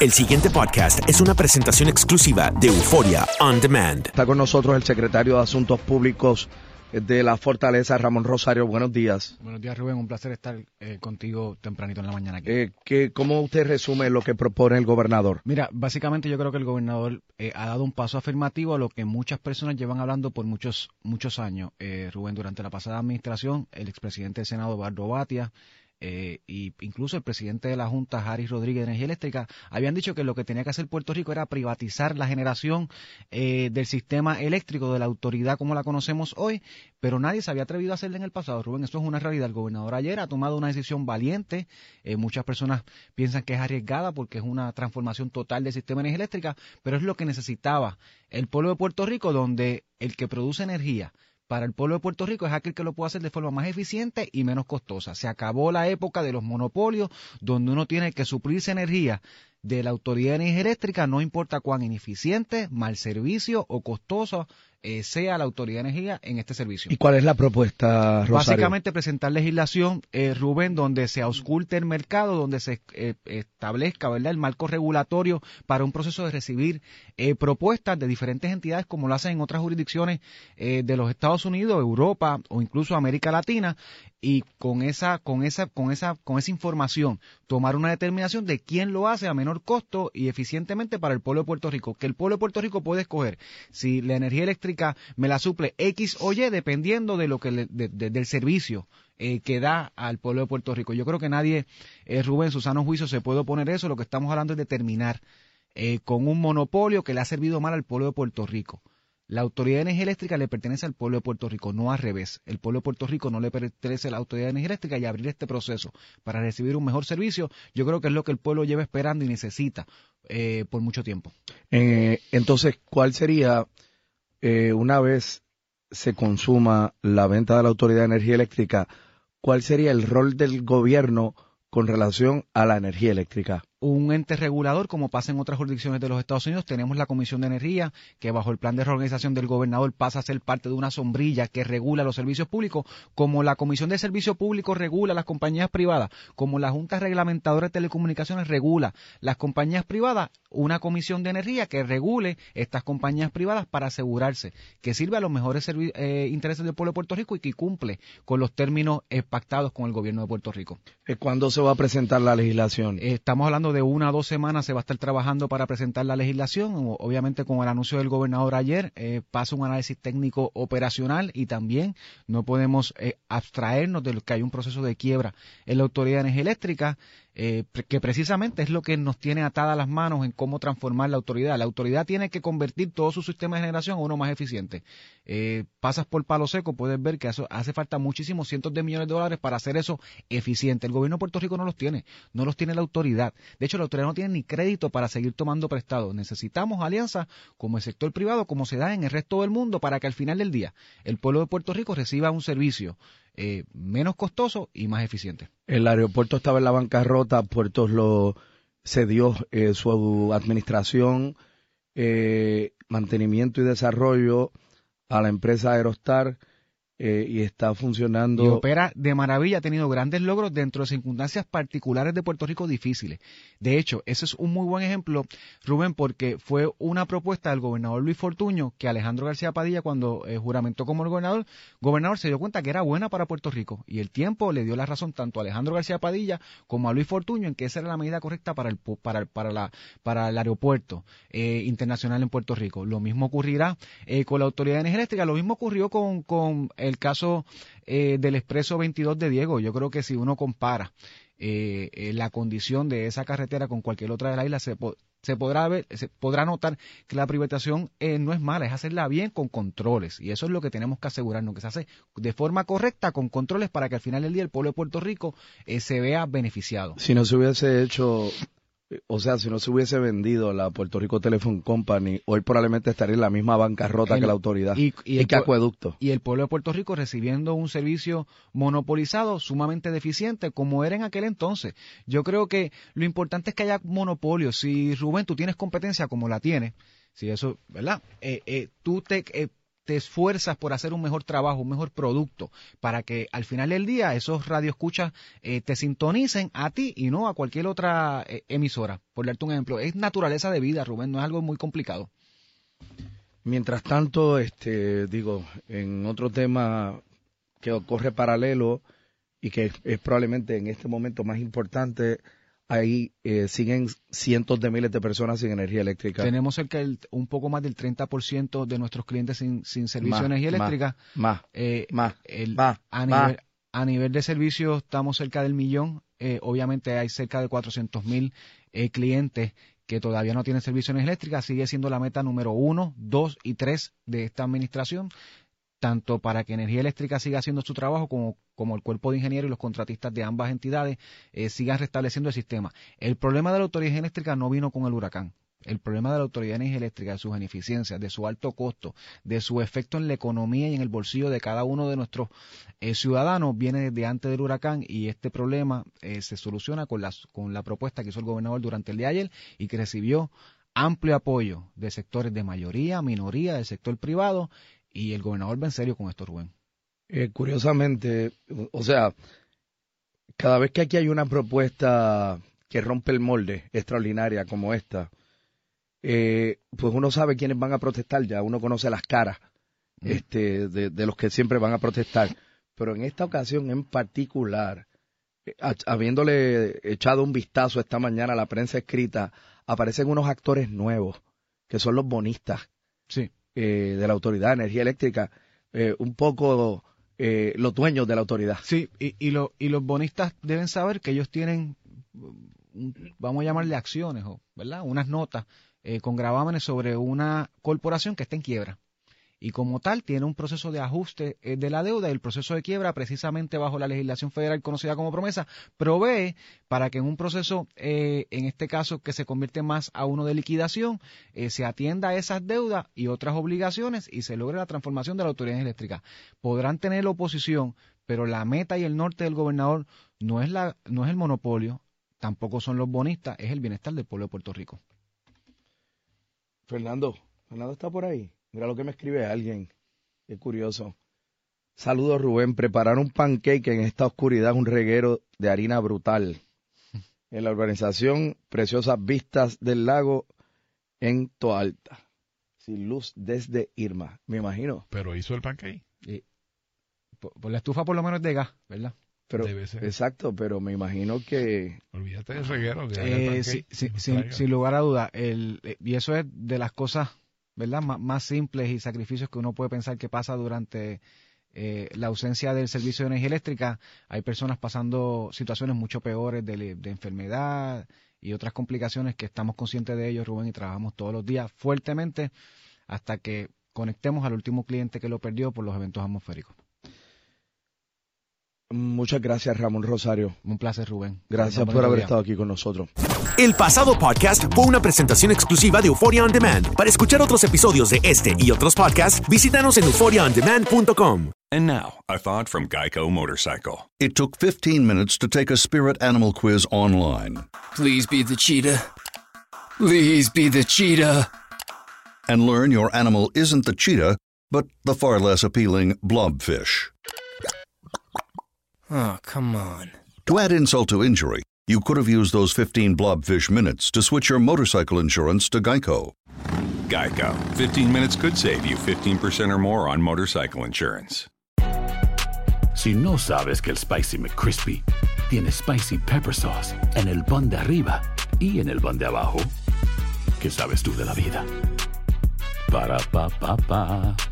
El siguiente podcast es una presentación exclusiva de Euforia On Demand. Está con nosotros el secretario de Asuntos Públicos de la Fortaleza, Ramón Rosario. Buenos días. Buenos días, Rubén. Un placer estar eh, contigo tempranito en la mañana. Aquí. Eh, ¿qué- ¿Cómo usted resume lo que propone el gobernador? Mira, básicamente yo creo que el gobernador eh, ha dado un paso afirmativo a lo que muchas personas llevan hablando por muchos muchos años. Eh, Rubén, durante la pasada administración, el expresidente del Senado, Eduardo Batia, eh, y incluso el presidente de la Junta, Harris Rodríguez de Energía Eléctrica, habían dicho que lo que tenía que hacer Puerto Rico era privatizar la generación eh, del sistema eléctrico de la autoridad como la conocemos hoy, pero nadie se había atrevido a hacerlo en el pasado. Rubén, esto es una realidad. El gobernador ayer ha tomado una decisión valiente. Eh, muchas personas piensan que es arriesgada porque es una transformación total del sistema de energía eléctrica, pero es lo que necesitaba el pueblo de Puerto Rico, donde el que produce energía para el pueblo de Puerto Rico es aquel que lo puede hacer de forma más eficiente y menos costosa. Se acabó la época de los monopolios donde uno tiene que suplirse energía de la Autoridad de Energía Eléctrica, no importa cuán ineficiente, mal servicio o costoso eh, sea la Autoridad de Energía en este servicio. ¿Y cuál es la propuesta, Rosario? Básicamente presentar legislación, eh, Rubén, donde se ausculte el mercado, donde se eh, establezca ¿verdad? el marco regulatorio para un proceso de recibir eh, propuestas de diferentes entidades como lo hacen en otras jurisdicciones de los Estados Unidos, Europa o incluso América Latina y con esa con esa con esa con esa información tomar una determinación de quién lo hace a menor costo y eficientemente para el pueblo de Puerto Rico, que el pueblo de Puerto Rico puede escoger si la energía eléctrica me la suple X o Y dependiendo de lo que le- de- de- del servicio eh, que da al pueblo de Puerto Rico. Yo creo que nadie, eh, Rubén, en su sano juicio se puede oponer eso. Lo que estamos hablando es de terminar eh, con un monopolio que le ha servido mal al pueblo de Puerto Rico. La Autoridad de Energía Eléctrica le pertenece al pueblo de Puerto Rico, no al revés. El pueblo de Puerto Rico no le pertenece a la Autoridad de Energía Eléctrica y abrir este proceso para recibir un mejor servicio, yo creo que es lo que el pueblo lleva esperando y necesita eh, por mucho tiempo. Entonces, ¿cuál sería, eh, una vez se consuma la venta de la Autoridad de Energía Eléctrica, cuál sería el rol del gobierno con relación a la energía eléctrica? Un ente regulador, como pasa en otras jurisdicciones de los Estados Unidos. Tenemos la Comisión de Energía, que bajo el plan de reorganización del gobernador pasa a ser parte de una sombrilla que regula los servicios públicos, como la Comisión de Servicios Públicos regula las compañías privadas, como la Junta Reglamentadora de Telecomunicaciones regula las compañías privadas, una Comisión de Energía que regule estas compañías privadas para asegurarse que sirve a los mejores eh, intereses del pueblo de Puerto Rico y que cumple con los términos eh, pactados con el gobierno de Puerto Rico. Eh, ¿Cuándo se va a presentar la legislación? Estamos hablando de una a dos semanas se va a estar trabajando para presentar la legislación. Obviamente con el anuncio del gobernador ayer eh, pasa un análisis técnico operacional y también no podemos eh, abstraernos de que hay un proceso de quiebra en la Autoridad de Energía Eléctrica eh, que precisamente es lo que nos tiene atadas las manos en cómo transformar la autoridad. La autoridad tiene que convertir todo su sistema de generación en uno más eficiente. Eh, pasas por palo seco, puedes ver que hace falta muchísimos cientos de millones de dólares para hacer eso eficiente. El gobierno de Puerto Rico no los tiene, no los tiene la autoridad. De hecho, la autoridad no tiene ni crédito para seguir tomando prestado. Necesitamos alianzas como el sector privado, como se da en el resto del mundo, para que al final del día el pueblo de Puerto Rico reciba un servicio eh, menos costoso y más eficiente. El aeropuerto estaba en la bancarrota, Puertos lo cedió eh, su administración, eh, mantenimiento y desarrollo a la empresa Aerostar eh, y está funcionando. Y opera de maravilla, ha tenido grandes logros dentro de circunstancias particulares de Puerto Rico difíciles. De hecho, ese es un muy buen ejemplo, Rubén, porque fue una propuesta del gobernador Luis Fortuño que Alejandro García Padilla, cuando eh, juramentó como el gobernador, gobernador se dio cuenta que era buena para Puerto Rico. Y el tiempo le dio la razón tanto a Alejandro García Padilla como a Luis Fortuño en que esa era la medida correcta para el, para, para la, para el aeropuerto eh, internacional en Puerto Rico. Lo mismo ocurrirá con la Autoridad de Energía lo mismo ocurrió con, con el el caso eh, del Expreso 22 de Diego, yo creo que si uno compara eh, eh, la condición de esa carretera con cualquier otra de las islas, se, podrá ver, se podrá notar que la privatización no es mala, es hacerla bien con controles. Y eso es lo que tenemos que asegurarnos, que se hace de forma correcta, con controles, para que al final del día el pueblo de Puerto Rico se vea beneficiado. Si no se hubiese hecho o sea, si no se hubiese vendido la Puerto Rico Telephone Company, hoy probablemente estaría en la misma bancarrota que la autoridad y, y, que acueducto. Y el pueblo de Puerto Rico recibiendo un servicio monopolizado, sumamente deficiente, como era en aquel entonces. Yo creo que lo importante es que haya monopolio. Si Rubén, tú tienes competencia como la tienes, si eso, ¿verdad? Eh, eh, tú te eh, te esfuerzas por hacer un mejor trabajo, un mejor producto, para que al final del día esos radioescuchas eh, te sintonicen a ti y no a cualquier otra eh, emisora. Por darte un ejemplo, es naturaleza de vida, Rubén, no es algo muy complicado. Mientras tanto, este, digo, en otro tema que ocurre paralelo y que es probablemente en este momento más importante, ahí eh, siguen cientos de miles de personas sin energía eléctrica. Tenemos cerca del, un poco más del 30% de nuestros clientes sin, sin servicio de energía eléctrica. Más, eh, más, a, nivel, a nivel de servicio estamos cerca del millón. Eh, obviamente hay cerca de 400 mil eh, clientes que todavía no tienen servicio de energía eléctrica. Sigue siendo la meta número uno, dos y tres de esta administración tanto para que Energía Eléctrica siga haciendo su trabajo como, como el cuerpo de ingenieros y los contratistas de ambas entidades eh, sigan restableciendo el sistema. El problema de la Autoridad Eléctrica no vino con el huracán. El problema de la Autoridad de Energía Eléctrica, de sus ineficiencias, de su alto costo, de su efecto en la economía y en el bolsillo de cada uno de nuestros eh, ciudadanos, viene desde antes del huracán y este problema eh, se soluciona con, con la propuesta que hizo el gobernador durante el día de ayer y que recibió amplio apoyo de sectores de mayoría, minoría, del sector privado y el gobernador va en serio con esto, Rubén. Eh, curiosamente, o sea, cada vez que aquí hay una propuesta que rompe el molde extraordinaria como esta, eh, pues uno sabe quiénes van a protestar ya, uno conoce las caras mm. este, de, los que siempre van a protestar. Pero en esta ocasión en particular, eh, habiéndole echado un vistazo esta mañana a la prensa escrita, aparecen unos actores nuevos, que son los bonistas. Sí. Eh, de la Autoridad de Energía Eléctrica, eh, un poco eh, los dueños de la autoridad. Sí, y, y, y los bonistas deben saber que ellos tienen, vamos a llamarle acciones, ¿verdad? Unas notas con gravámenes sobre una corporación que está en quiebra y como tal tiene un proceso de ajuste eh, de la deuda y el proceso de quiebra precisamente bajo la legislación federal conocida como promesa provee para que en un proceso eh, en este caso que se convierte más a uno de liquidación eh, se atienda a esas deudas y otras obligaciones y se logre la transformación de la autoridad eléctrica. Podrán tener oposición pero la meta y el norte del gobernador no es la no es el monopolio tampoco son los bonistas es el bienestar del pueblo de Puerto Rico. Fernando Fernando está por ahí Mira lo que me escribe alguien. Qué curioso. Saludos Rubén. Preparar un pancake en esta oscuridad es un reguero de harina brutal. En la organización Preciosas Vistas del Lago en Toalta. Sin luz desde Irma, me imagino. Pero hizo el pancake. por, la estufa por lo menos de gas, ¿verdad? Pero, Debe ser. exacto, pero me imagino que... Olvídate del reguero. Que Eh, pancake, sí, sí, que sin, traiga. sin lugar a duda, el, eh, y eso es de las cosas ¿verdad? Má- más simples y sacrificios que uno puede pensar que pasa durante eh, la ausencia del servicio de energía eléctrica. Hay personas pasando situaciones mucho peores de, de enfermedad y otras complicaciones que estamos conscientes de ello, Rubén, y trabajamos todos los días fuertemente hasta que conectemos al último cliente que lo perdió por los eventos atmosféricos. Muchas gracias, Ramón Rosario. Un placer, Rubén. Gracias por haber día. estado aquí con nosotros. El pasado podcast fue una presentación exclusiva de Euphoria On Demand. Para escuchar otros episodios de este y otros podcasts, visítanos en euphoriaondemand.com. And now, a thought from Geico Motorcycle. It took 15 minutes to take a spirit animal quiz online Please be the cheetah. Please be the cheetah. and learn your animal isn't the cheetah, but the far less appealing blobfish. Oh, come on. To add insult to injury, you could have used those 15 blobfish minutes to switch your motorcycle insurance to Geico. Geico. 15 minutes could save you 15% or more on motorcycle insurance. Si no sabes que el Spicy McCrispy tiene Spicy Pepper Sauce en el pan de arriba y en el pan de abajo, ¿qué sabes tú de la vida? Para, pa, pa, pa.